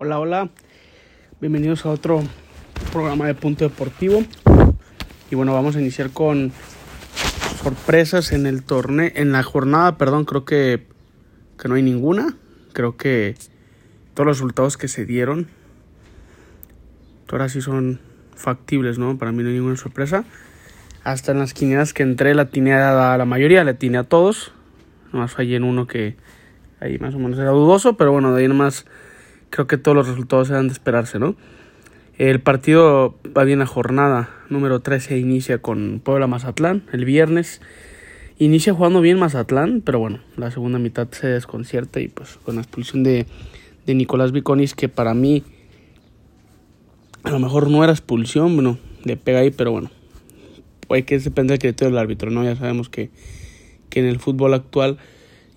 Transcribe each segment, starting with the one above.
Hola, hola. Bienvenidos a otro programa de Punto Deportivo. Y bueno, vamos a iniciar con sorpresas en el torneo, en la jornada, perdón, creo que, que no hay ninguna. Creo que todos los resultados que se dieron, ahora sí son factibles, ¿no? Para mí no hay ninguna sorpresa. Hasta en las quinielas que entré la tiene a la mayoría, la tiene a todos. Nomás fallé en uno que ahí más o menos era dudoso, pero bueno, de ahí nomás creo que todos los resultados eran de esperarse, ¿no? El partido va bien la jornada número 13 inicia con Puebla Mazatlán el viernes. Inicia jugando bien Mazatlán, pero bueno, la segunda mitad se desconcierta y pues con la expulsión de, de Nicolás Viconis, que para mí a lo mejor no era expulsión, bueno, le pega ahí, pero bueno, hay que depender del criterio del árbitro, ¿no? Ya sabemos que, que en el fútbol actual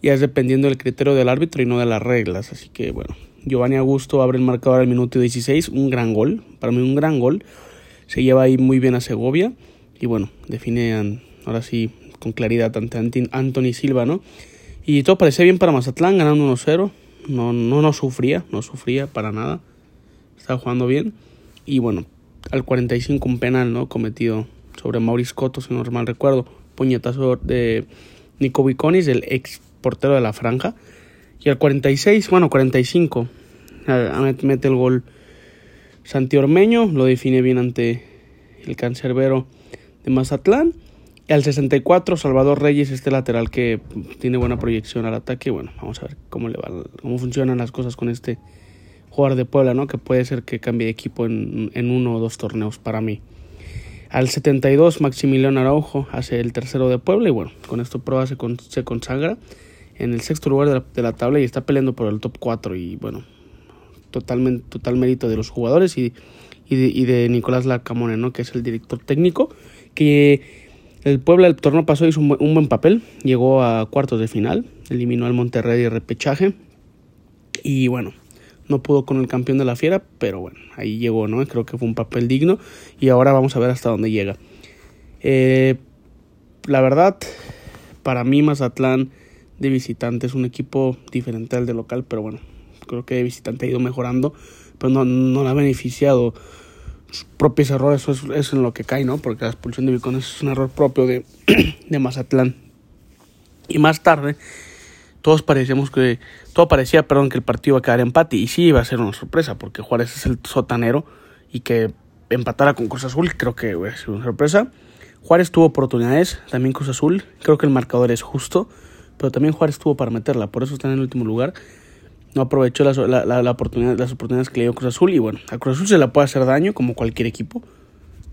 ya es dependiendo del criterio del árbitro y no de las reglas, así que bueno, Giovanni Augusto abre el marcador al minuto 16, un gran gol, para mí un gran gol. Se lleva ahí muy bien a Segovia y bueno, define ahora sí con claridad ante Anthony Silva, ¿no? Y todo parecía bien para Mazatlán, ganando 1-0. No, no, no sufría, no sufría para nada. Estaba jugando bien. Y bueno, al 45 un penal, ¿no? Cometido sobre Maurice Cotto, si no mal recuerdo. Puñetazo de Nico Viconis, el ex portero de la franja. Y al 46, bueno, 45, mete el gol Santi Ormeño, lo define bien ante el cancerbero de Mazatlán. Y al 64, Salvador Reyes, este lateral que tiene buena proyección al ataque. Bueno, vamos a ver cómo le va, cómo funcionan las cosas con este jugador de Puebla, ¿no? Que puede ser que cambie de equipo en, en uno o dos torneos para mí. Al 72, Maximiliano Araujo hace el tercero de Puebla y bueno, con esto prueba se, se consagra en el sexto lugar de la, tabla y está peleando por el top 4 y bueno, total mérito de los jugadores y, y, de, Nicolás Lacamone, ¿no? que es el director técnico, que el Puebla el torneo pasó hizo un, buen papel, llegó a cuartos de final, eliminó al Monterrey de repechaje y bueno, no pudo con el campeón de la fiera, pero bueno, ahí llegó, ¿no? Creo que fue un papel digno y ahora vamos a ver hasta dónde llega. Eh, la verdad, para mí Mazatlán de visitante es un equipo diferente al de local, pero bueno, creo que de visitante ha ido mejorando, pero no, no ha beneficiado sus propios errores, eso es, en lo que cae, ¿no? Porque la expulsión de Vicones es un error propio de, de Mazatlán. Y más tarde, todos parecíamos que, todo parecía, perdón, que el partido iba a quedar empate, y sí iba a ser una sorpresa, porque Juárez es el sotanero, y que empatara con Cruz Azul, creo que iba a ser una sorpresa. Juárez tuvo oportunidades, también Cruz Azul, creo que el marcador es justo pero también Juárez tuvo para meterla, por eso está en el último lugar. No aprovechó la, la, oportunidad, las oportunidades que le dio Cruz Azul y bueno, a Cruz Azul se le puede hacer daño como cualquier equipo,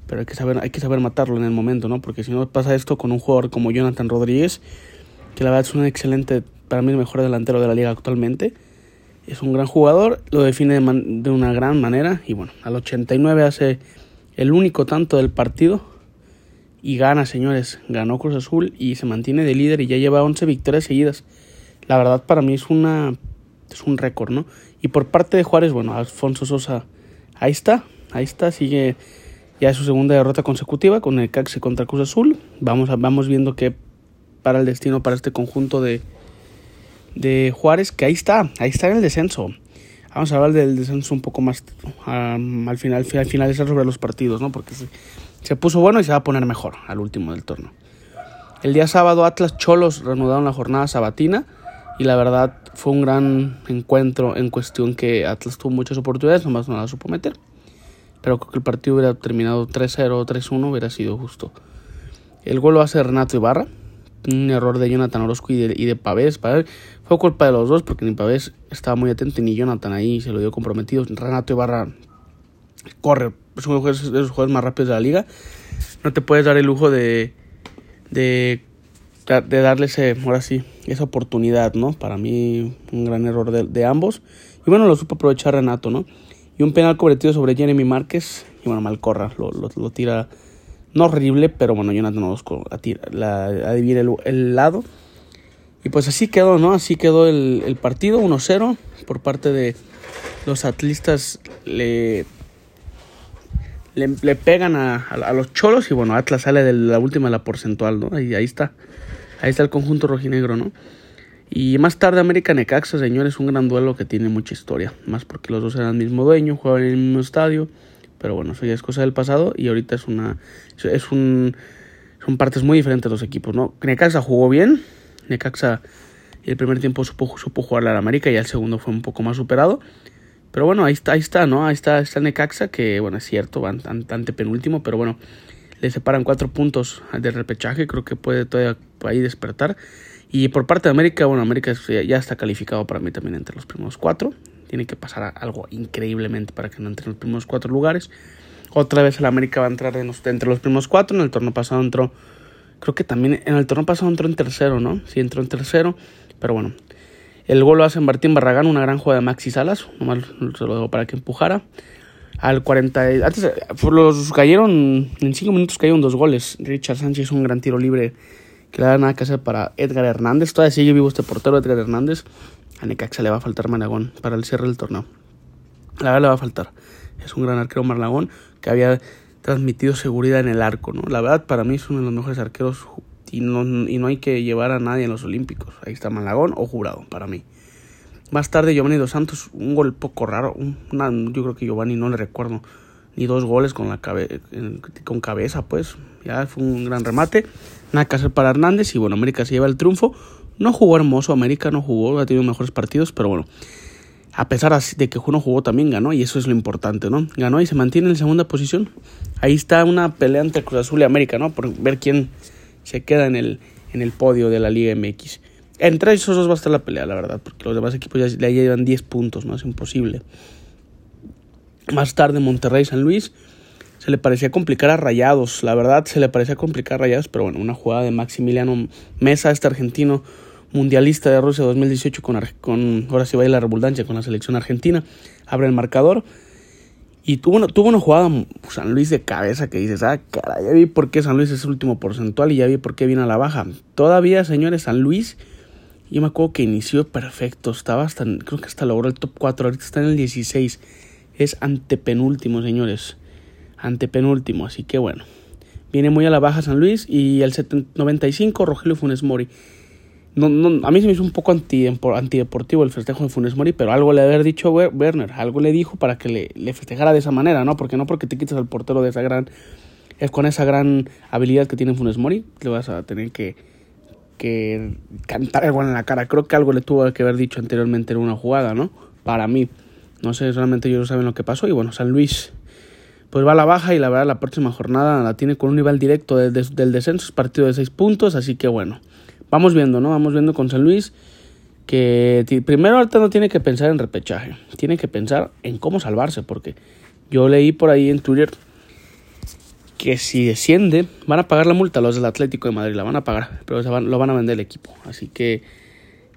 pero hay que saber, hay que saber matarlo en el momento, ¿no? Porque si no pasa esto con un jugador como Jonathan Rodríguez, que la verdad es un excelente, para mí el mejor delantero de la liga actualmente. Es un gran jugador, lo define de, de una gran manera y bueno, al 89 hace el único tanto del partido y gana, señores. Ganó Cruz Azul y se mantiene de líder y ya lleva 11 victorias seguidas. La verdad para mí es una es un récord, ¿no? Y por parte de Juárez, bueno, Alfonso Sosa ahí está, ahí está, sigue ya su segunda derrota consecutiva con el Caxe contra Cruz Azul. Vamos a, vamos viendo qué para el destino para este conjunto de de Juárez, que ahí está, ahí está en el descenso. Vamos a hablar del descenso un poco más al final, al finalizar sobre los partidos, ¿no? Porque se puso bueno y se va a poner mejor al último del torneo. El día sábado Atlas Cholos reanudaron la jornada sabatina y la verdad fue un gran encuentro en cuestión que Atlas tuvo muchas oportunidades, nomás no la supo meter. Pero creo que el partido hubiera terminado 3-0 o 3-1, hubiera sido justo. El gol lo hace Renato Ibarra, un error de Jonathan Orozco y de, y de Pavés. Fue culpa de los dos porque ni Pavés estaba muy atento ni Jonathan ahí se lo dio comprometido. Renato Ibarra corre es uno de los juegos más rápidos de la liga. No te puedes dar el lujo de, de, de darle ese, ahora sí, esa oportunidad, ¿no? Para mí, un gran error de, ambos. Y bueno, lo supo aprovechar Renato, ¿no? Y un penal convertido sobre Jeremy Márquez. Y bueno, Malcorra lo, tira, no horrible, pero bueno, Jonathan Orozco la, adivina el, el, lado. Y pues así quedó, ¿no? Así quedó el, partido, 1-0 por parte de los atlistas. Le le, pegan a, los cholos y bueno, Atlas sale de la última la porcentual, ¿no? Y ahí está. Ahí está el conjunto rojinegro, ¿no? Y más tarde América Necaxa, señores, un gran duelo que tiene mucha historia. Más porque los dos eran el mismo dueño, jugaban en el mismo estadio. Pero bueno, eso ya es cosa del pasado y ahorita es una... Es un, son partes muy diferentes los equipos, ¿no? Necaxa jugó bien. Necaxa el primer tiempo supo, supo jugarle al América y el segundo fue un poco más superado. Pero bueno, ahí está, ahí está, ¿no? Ahí está, está Necaxa, que bueno, es cierto, van ante penúltimo, pero bueno, le separan cuatro puntos del repechaje, creo que puede todavía ahí despertar. Y por parte de América, bueno, América ya está calificado para mí también entre los primeros cuatro. Tiene que pasar algo increíblemente para que no entre en los primeros cuatro lugares. Otra vez el América va a entrar entre los primeros cuatro. En el torneo pasado entró, creo que también en el torneo pasado entró en tercero, ¿no? Sí, entró en tercero. Pero bueno, el gol lo hace Martín Barragán, una gran jugada de Maxi Salas. Nomás se lo dejo para que empujara. Al 40. Antes los cayeron. En 5 minutos cayeron dos goles. Richard Sánchez, un gran tiro libre que le da nada que hacer para Edgar Hernández. Todavía sigue vivo este portero, Edgar Hernández. A Necaxa le va a faltar Malagón para el cierre del torneo. La verdad le va a faltar. Es un gran arquero Malagón que había transmitido seguridad en el arco. ¿no? La verdad, para mí es uno de los mejores arqueros y no, y no hay que llevar a nadie en los Olímpicos. Ahí está Malagón o Jurado, para mí. Más tarde Giovanni Dos Santos, un gol poco raro. yo creo que Giovanni no le recuerdo ni dos goles con, la con cabeza, pues. Ya fue un gran remate. Nada que hacer para Hernández y bueno, América se lleva el triunfo. No jugó hermoso, América no jugó, ha tenido mejores partidos, pero bueno. A pesar de que uno jugó también ganó y eso es lo importante, ¿no? Ganó y se mantiene en segunda posición. Ahí está una pelea entre Cruz Azul y América, ¿no? Por ver quién se queda en el, en el podio de la Liga MX. Entre esos dos va a estar la pelea, la verdad, porque los demás equipos ya, llevan 10 puntos, ¿no? Es imposible. Más tarde Monterrey San Luis se le parecía complicar a Rayados, la verdad se le parecía complicar a Rayados, pero bueno, una jugada de Maximiliano Mesa, este argentino mundialista de Rusia 2018 con, con ahora sí va a ir la redundancia con la selección argentina, abre el marcador y tuvo una, tuvo una jugada San Luis de cabeza que dices, ah, cara, ya vi por qué San Luis es el último porcentual y ya vi por qué viene a la baja. Todavía, señores, San Luis, yo me acuerdo que inició perfecto, estaba hasta, creo que hasta logró el top 4, ahorita está en el 16, es antepenúltimo, señores antepenúltimo. Así que bueno, viene muy a la baja San Luis y el 95 Rogelio Funes Mori. No, no, a mí se me hizo un poco anti, antideportivo el festejo de Funes Mori, pero algo le haber dicho Werner, algo le dijo para que le, le, festejara de esa manera, ¿no? Porque no porque te quites al portero de esa gran, es con esa gran habilidad que tiene Funes Mori, le vas a tener que, que cantar algo en la cara. Creo que algo le tuvo que haber dicho anteriormente en una jugada, ¿no? Para mí, no sé, solamente ellos saben lo que pasó y bueno, San Luis pues va a la baja y la verdad la próxima jornada la tiene con un nivel directo del descenso, es partido de 6 puntos, así que bueno, vamos viendo, ¿no? Vamos viendo con San Luis que primero ahorita no tiene que pensar en repechaje, tiene que pensar en cómo salvarse, porque yo leí por ahí en Twitter que si desciende van a pagar la multa los del Atlético de Madrid, la van a pagar, pero lo van a vender el equipo, así que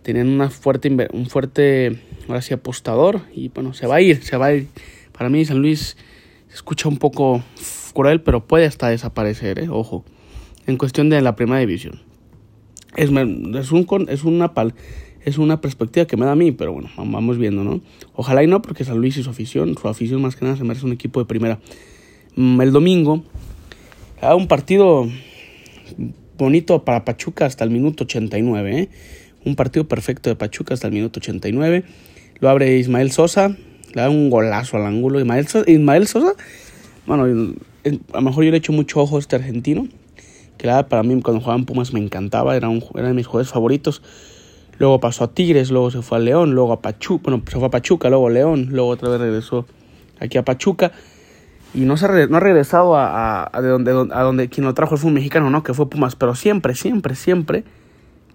tienen una fuerte, un fuerte, ahora sí, apostador y bueno, se va a ir, se va a ir. Para mí San Luis se escucha un poco cruel, pero puede hasta desaparecer, ¿eh? ojo, en cuestión de la primera división. Es, es, un, es, una pal, es una perspectiva que me da a mí, pero bueno, vamos viendo, ¿no? Ojalá y no, porque San Luis y su afición, su afición más que nada se merece un equipo de primera. Mm, el domingo, a un partido bonito para Pachuca hasta el minuto 89, ¿eh? Un partido perfecto de Pachuca hasta el minuto 89. Lo abre Ismael Sosa, le da un golazo al ángulo. Ismael Sosa, bueno, a lo mejor yo le he hecho mucho ojo a este argentino. Que la para mí cuando jugaba en Pumas me encantaba, era, un, era de mis jugadores favoritos. Luego pasó a Tigres, luego se fue a León, luego a Pachuca, bueno, se fue a Pachuca, luego a León, luego otra vez regresó aquí a Pachuca. Y no, se no ha regresado a, de donde, a donde quien lo trajo fue un mexicano, ¿no? Que fue Pumas, pero siempre, siempre, siempre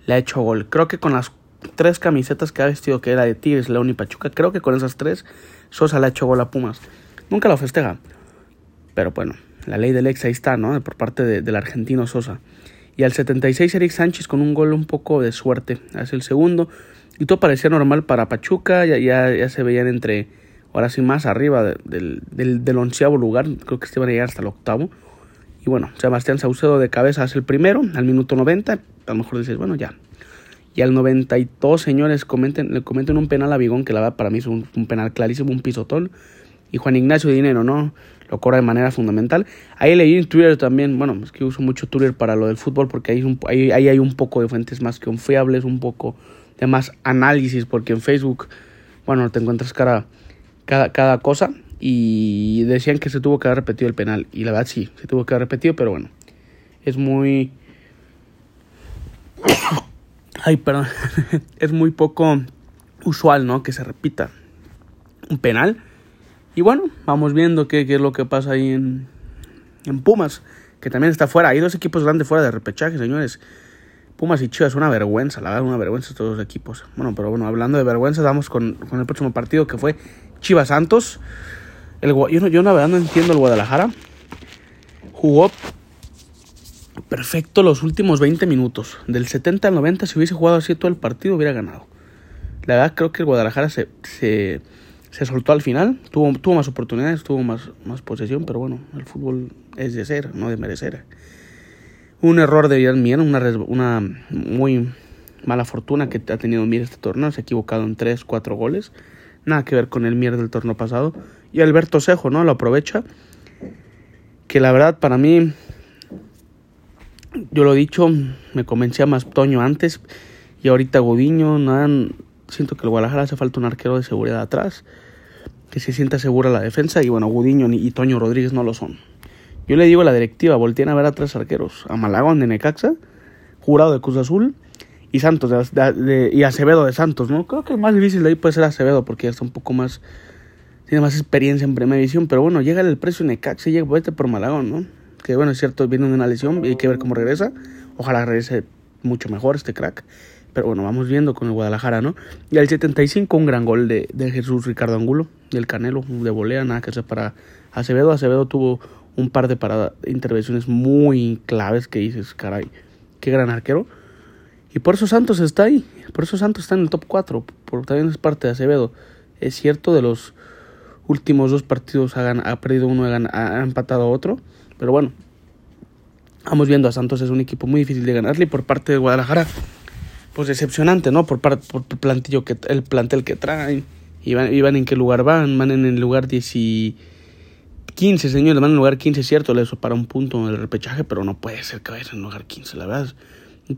le ha hecho gol. Creo que con las tres camisetas que ha vestido, que era de Tigres, León y Pachuca. Creo que con esas tres Sosa le ha hecho gol a Pumas. Nunca lo festeja. Pero bueno, la ley del ex ahí está, ¿no? Por parte del argentino Sosa. Y al 76 Eric Sánchez con un gol un poco de suerte. Hace el segundo. Y todo parecía normal para Pachuca. Ya, ya, se veían entre, ahora sí, más arriba del, del, onceavo lugar. Creo que se iban a llegar hasta el octavo. Y bueno, Sebastián Saucedo de cabeza hace el primero, al minuto 90. A lo mejor dices, bueno, ya, y al 92, señores, comenten, le comenten un penal a Bigón, que la verdad para mí es un, penal clarísimo, un pisotón. Y Juan Ignacio Dinero, ¿no? Lo cobra de manera fundamental. Ahí leí en Twitter también, bueno, es que uso mucho Twitter para lo del fútbol porque ahí, ahí, hay un poco de fuentes más confiables, un poco de más análisis, porque en Facebook, bueno, te encuentras cada, cada, cada cosa y decían que se tuvo que haber repetido el penal. Y la verdad sí, se tuvo que haber repetido, pero bueno, es muy... Ay, perdón. es muy poco usual, ¿no? Que se repita un penal. Y bueno, vamos viendo qué, qué es lo que pasa ahí en, en Pumas, que también está fuera. Hay dos equipos grandes fuera de repechaje, señores. Pumas y Chivas, una vergüenza, la verdad, una vergüenza todos los equipos. Bueno, pero bueno, hablando de vergüenza, vamos con, con el próximo partido que fue Chivas Santos. El, yo, no, yo la no entiendo el Guadalajara. Jugó perfecto los últimos 20 minutos. Del 70 al 90, si hubiese jugado así todo el partido, hubiera ganado. La verdad creo que el Guadalajara se, se, se soltó al final. Tuvo, tuvo más oportunidades, tuvo más, más posesión, pero bueno, el fútbol es de ser, no de merecer. Un error de Mier, una, una muy mala fortuna que ha tenido Mier este torneo. Se ha equivocado en 3, 4 goles. Nada que ver con el Mier del torneo pasado. Y Alberto Cejo, ¿no? Lo aprovecha. Que la verdad para mí, yo lo he dicho, me convencía más Toño antes. Y ahorita Gudiño, nada, siento que el Guadalajara hace falta un arquero de seguridad atrás. Que se sienta segura la defensa. Y bueno, Gudiño y Toño Rodríguez no lo son. Yo le digo a la directiva, volteen a ver a tres arqueros. A Malagón de Necaxa, Jurado de Cruz Azul y Santos de, y Acevedo de Santos, ¿no? Creo que el más difícil de ahí puede ser Acevedo porque ya está un poco más tiene más experiencia en primera división, pero bueno, llega el precio Necaxa y llega vete por Malagón, ¿no? Que bueno, es cierto, viene una lesión y hay que ver cómo regresa. Ojalá regrese mucho mejor este crack. Pero bueno, vamos viendo con el Guadalajara, ¿no? Y al 75 un gran gol de, de Jesús Ricardo Angulo, del Canelo, de volea, nada que hacer para Acevedo. Acevedo tuvo un par de paradas, intervenciones muy claves que dices, caray, qué gran arquero. Y por eso Santos está ahí, por eso Santos está en el top 4, porque también es parte de Acevedo. Es cierto, de los últimos dos partidos ha, ha perdido uno, ha, empatado otro, pero bueno, vamos viendo a Santos, es un equipo muy difícil de ganarle y por parte de Guadalajara, pues decepcionante, ¿no? Por, parte por el, plantillo que, el plantel que traen, y van, en qué lugar van, van en el lugar 10 y 15, señor, le van en lugar 15, cierto, eso para un punto en el repechaje, pero no puede ser que vaya en lugar 15, la verdad.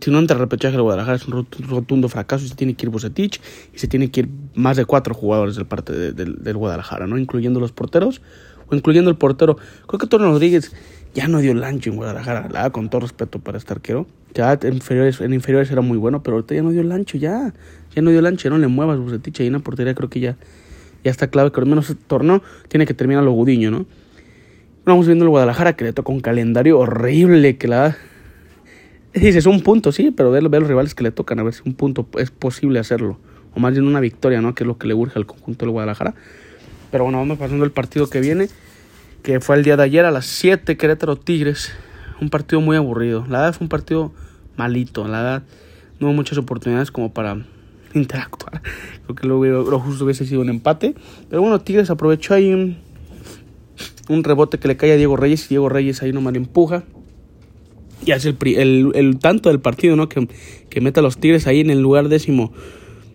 Si no entra el repechaje de Guadalajara es un rotundo fracaso y se tiene que ir Bucetich y se tiene que ir más de cuatro jugadores del parte del Guadalajara, ¿no? Incluyendo los porteros o incluyendo el portero. Creo que Tony Rodríguez ya no dio lancho en Guadalajara, la con todo respeto para este arquero. Ya en inferiores, en inferiores era muy bueno, pero ahorita ya no dio lancho, ya. Ya no dio lancho, no le muevas Bucetich ahí en la portería, creo que ya, ya está clave que al menos el torneo tiene que terminar lo Gudiño, ¿no? Vamos viendo el Guadalajara que le toca un calendario horrible que la Dices un punto, sí, pero ve, ve los rivales que le tocan, a ver si un punto es posible hacerlo. O más bien una victoria, ¿no? Que es lo que le urge al conjunto del Guadalajara. Pero bueno, vamos pasando el partido que viene, que fue el día de ayer a las 7, Querétaro Tigres. Un partido muy aburrido. La verdad fue un partido malito. La verdad no hubo muchas oportunidades como para interactuar. Creo que lo, lo justo hubiese sido un empate. Pero bueno, Tigres aprovechó ahí un, un rebote que le cae a Diego Reyes y Diego Reyes ahí nomás le empuja. Y hace el, el, tanto del partido, ¿no? Que, que meta a los Tigres ahí en el lugar décimo.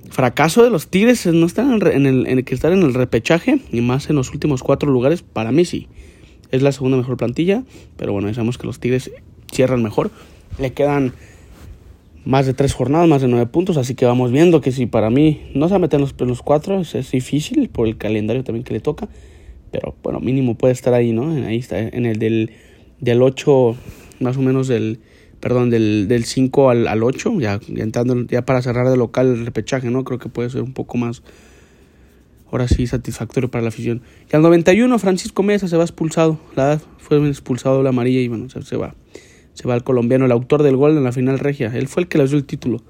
Fracaso de los Tigres no están en, el, el que están en el repechaje y más en los últimos cuatro lugares. Para mí sí. Es la segunda mejor plantilla, pero bueno, sabemos que los Tigres cierran mejor. Le quedan más de tres jornadas, más de nueve puntos, así que vamos viendo que si para mí no se va a meter en los, los cuatro, es, es, difícil por el calendario también que le toca, pero bueno, mínimo puede estar ahí, ¿no? Ahí está, en el del, del 8, más o menos del, perdón, del, del 5 al, al 8, ya, ya, entrando, ya para cerrar de local el repechaje, ¿no? Creo que puede ser un poco más, ahora sí, satisfactorio para la afición. Y al 91, Francisco Mesa se va expulsado, la fue expulsado la amarilla y bueno, se, se va. Se va el colombiano, el autor del gol en la final regia. Él fue el que le dio el título.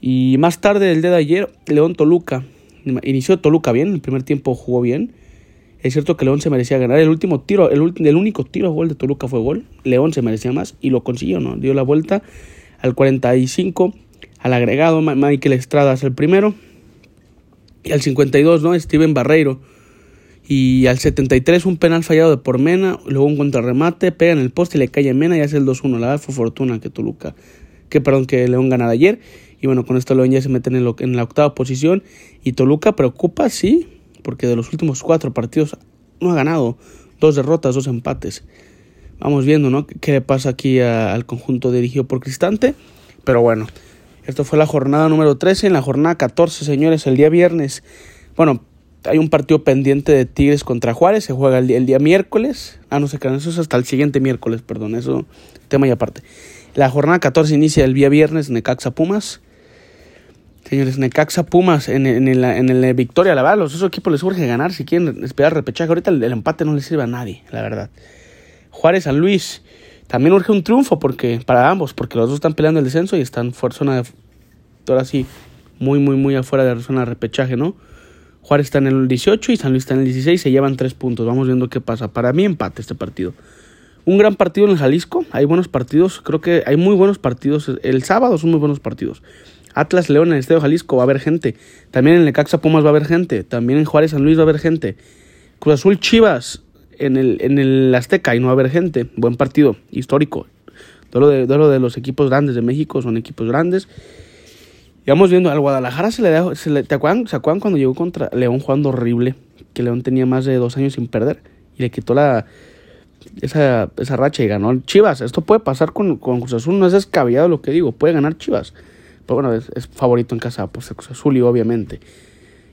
Y más tarde, el día de ayer, León Toluca. Inició Toluca bien, el primer tiempo jugó bien. Es cierto que León se merecía ganar. El último tiro, el, el único tiro a gol de Toluca fue gol. León se merecía más y lo consiguió, ¿no? Dio la vuelta al 45, al agregado. Michael Estrada es el primero. Y al 52, ¿no? Steven Barreiro. Y al 73, un penal fallado de por Mena. Luego un contrarremate, pega en el poste y le cae a Mena y hace el 2-1. La verdad fue fortuna que Toluca, que perdón, que León ganara ayer. Y bueno, con esto León ya se mete en, en la octava posición. Y Toluca preocupa, sí, porque de los últimos cuatro partidos no ha ganado. Dos derrotas, dos empates. Vamos viendo, ¿no? ¿Qué le pasa aquí al conjunto dirigido por Cristante? Pero bueno, Esto fue la jornada número 13. En la jornada 14, señores, el día viernes. Bueno, hay un partido pendiente de Tigres contra Juárez. Se juega el día, el día miércoles. Ah, no sé, eso es hasta el siguiente miércoles, perdón. Eso, tema y aparte. La jornada 14 inicia el día viernes, Necaxa Pumas. Señores, Necaxa Pumas en, en, el, en el Victoria, la verdad, los esos equipos les urge ganar si quieren esperar repechaje. Ahorita el, el, empate no les sirve a nadie, la verdad. Juárez San Luis, también urge un triunfo porque para ambos, porque los dos están peleando el descenso y están fuera zona de, ahora sí, muy, muy, muy afuera de la zona de repechaje, ¿no? Juárez está en el 18 y San Luis está en el 16, se llevan tres puntos. Vamos viendo qué pasa. Para mí empate este partido. Un gran partido en el Jalisco, hay buenos partidos, creo que hay muy buenos partidos. El sábado son muy buenos partidos. Atlas León en el Estadio Jalisco va a haber gente. También en Lecaxa Pumas va a haber gente. También en Juárez San Luis va a haber gente. Cruz Azul Chivas en el, en el Azteca y no va a haber gente. Buen partido, histórico. Todo de, lo de los equipos grandes de México son equipos grandes. Y vamos viendo, al Guadalajara se le, da, se le ¿te acuerdan, ¿se acuerdan cuando llegó contra León jugando horrible? Que León tenía más de dos años sin perder y le quitó la, esa, esa racha y ganó Chivas. Esto puede pasar con, con Cruz Azul, no es descabellado lo que digo, puede ganar Chivas. Pero bueno, es, favorito en casa ser Cruz Azul y obviamente.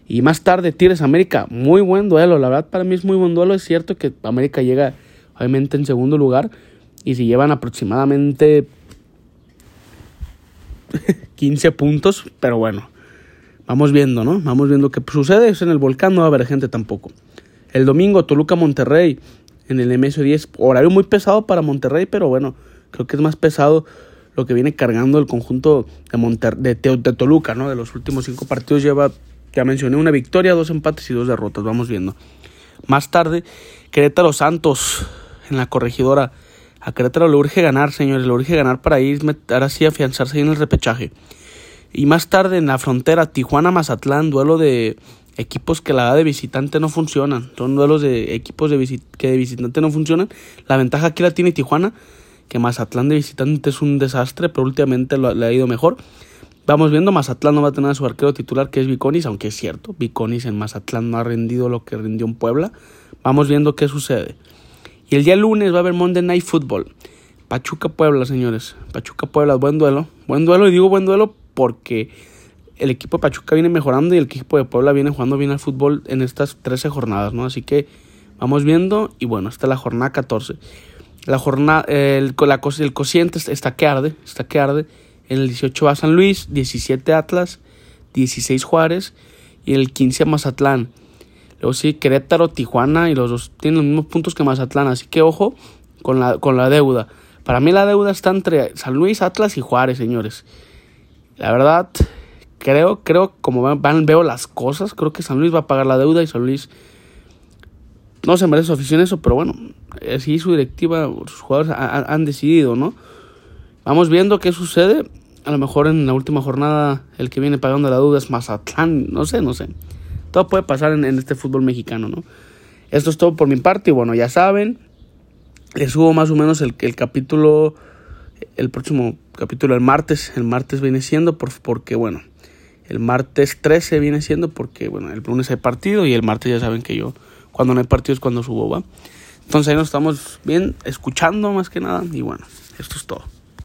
Y más tarde Tigres América, muy buen duelo, la verdad para mí es muy buen duelo, es cierto que América llega obviamente en segundo lugar y si llevan aproximadamente 15 puntos, pero bueno, vamos viendo, ¿no? Vamos viendo qué sucede. Es en el volcán, no va a haber gente tampoco. El domingo, Toluca Monterrey, en el MS10, horario muy pesado para Monterrey, pero bueno, creo que es más pesado lo que viene cargando el conjunto de, Monter de, de Toluca, ¿no? De los últimos cinco partidos lleva, ya mencioné, una victoria, dos empates y dos derrotas, vamos viendo. Más tarde, Querétaro Santos en la corregidora a Querétaro le urge ganar, señores, le urge ganar para ir ahora sí afianzarse en el repechaje. Y más tarde en la frontera, Tijuana-Mazatlán, duelo de equipos que la edad de visitante no funcionan. Son duelos de equipos de que de visitante no funcionan. La ventaja aquí la tiene Tijuana, que Mazatlán de visitante es un desastre, pero últimamente le ha ido mejor. Vamos viendo, Mazatlán no va a tener a su arquero titular, que es Viconis, aunque es cierto, Viconis en Mazatlán no ha rendido lo que rindió en Puebla. Vamos viendo qué sucede. Y el día lunes va a haber Monday Night Football. Pachuca Puebla, señores. Pachuca Puebla, buen duelo. Buen duelo, y digo buen duelo porque el equipo de Pachuca viene mejorando y el equipo de Puebla viene jugando bien al fútbol en estas 13 jornadas, ¿no? Así que vamos viendo. Y bueno, esta es la jornada 14. La jornada, el, la, el cociente está que arde, está que arde. En el 18 va San Luis, 17 Atlas, 16 Juárez y en el 15 Mazatlán. Luego sí, Querétaro, Tijuana y los dos tienen los mismos puntos que Mazatlán. Así que ojo con la, con la deuda. Para mí la deuda está entre San Luis, Atlas y Juárez, señores. La verdad, creo, creo, como van, veo las cosas, creo que San Luis va a pagar la deuda y San Luis no se merece su afición eso, pero bueno, así su directiva, sus jugadores han decidido, ¿no? Vamos viendo qué sucede. A lo mejor en la última jornada el que viene pagando la deuda es Mazatlán, no sé, no sé. Todo puede pasar en, este fútbol mexicano, ¿no? Esto es todo por mi parte y bueno, ya saben, les subo más o menos el, el capítulo, el próximo capítulo el martes, el martes viene siendo por, porque bueno, el martes 13 viene siendo porque bueno, el lunes hay partido y el martes ya saben que yo cuando no hay partido es cuando subo, ¿va? Entonces ahí nos estamos bien escuchando más que nada y bueno, esto es todo.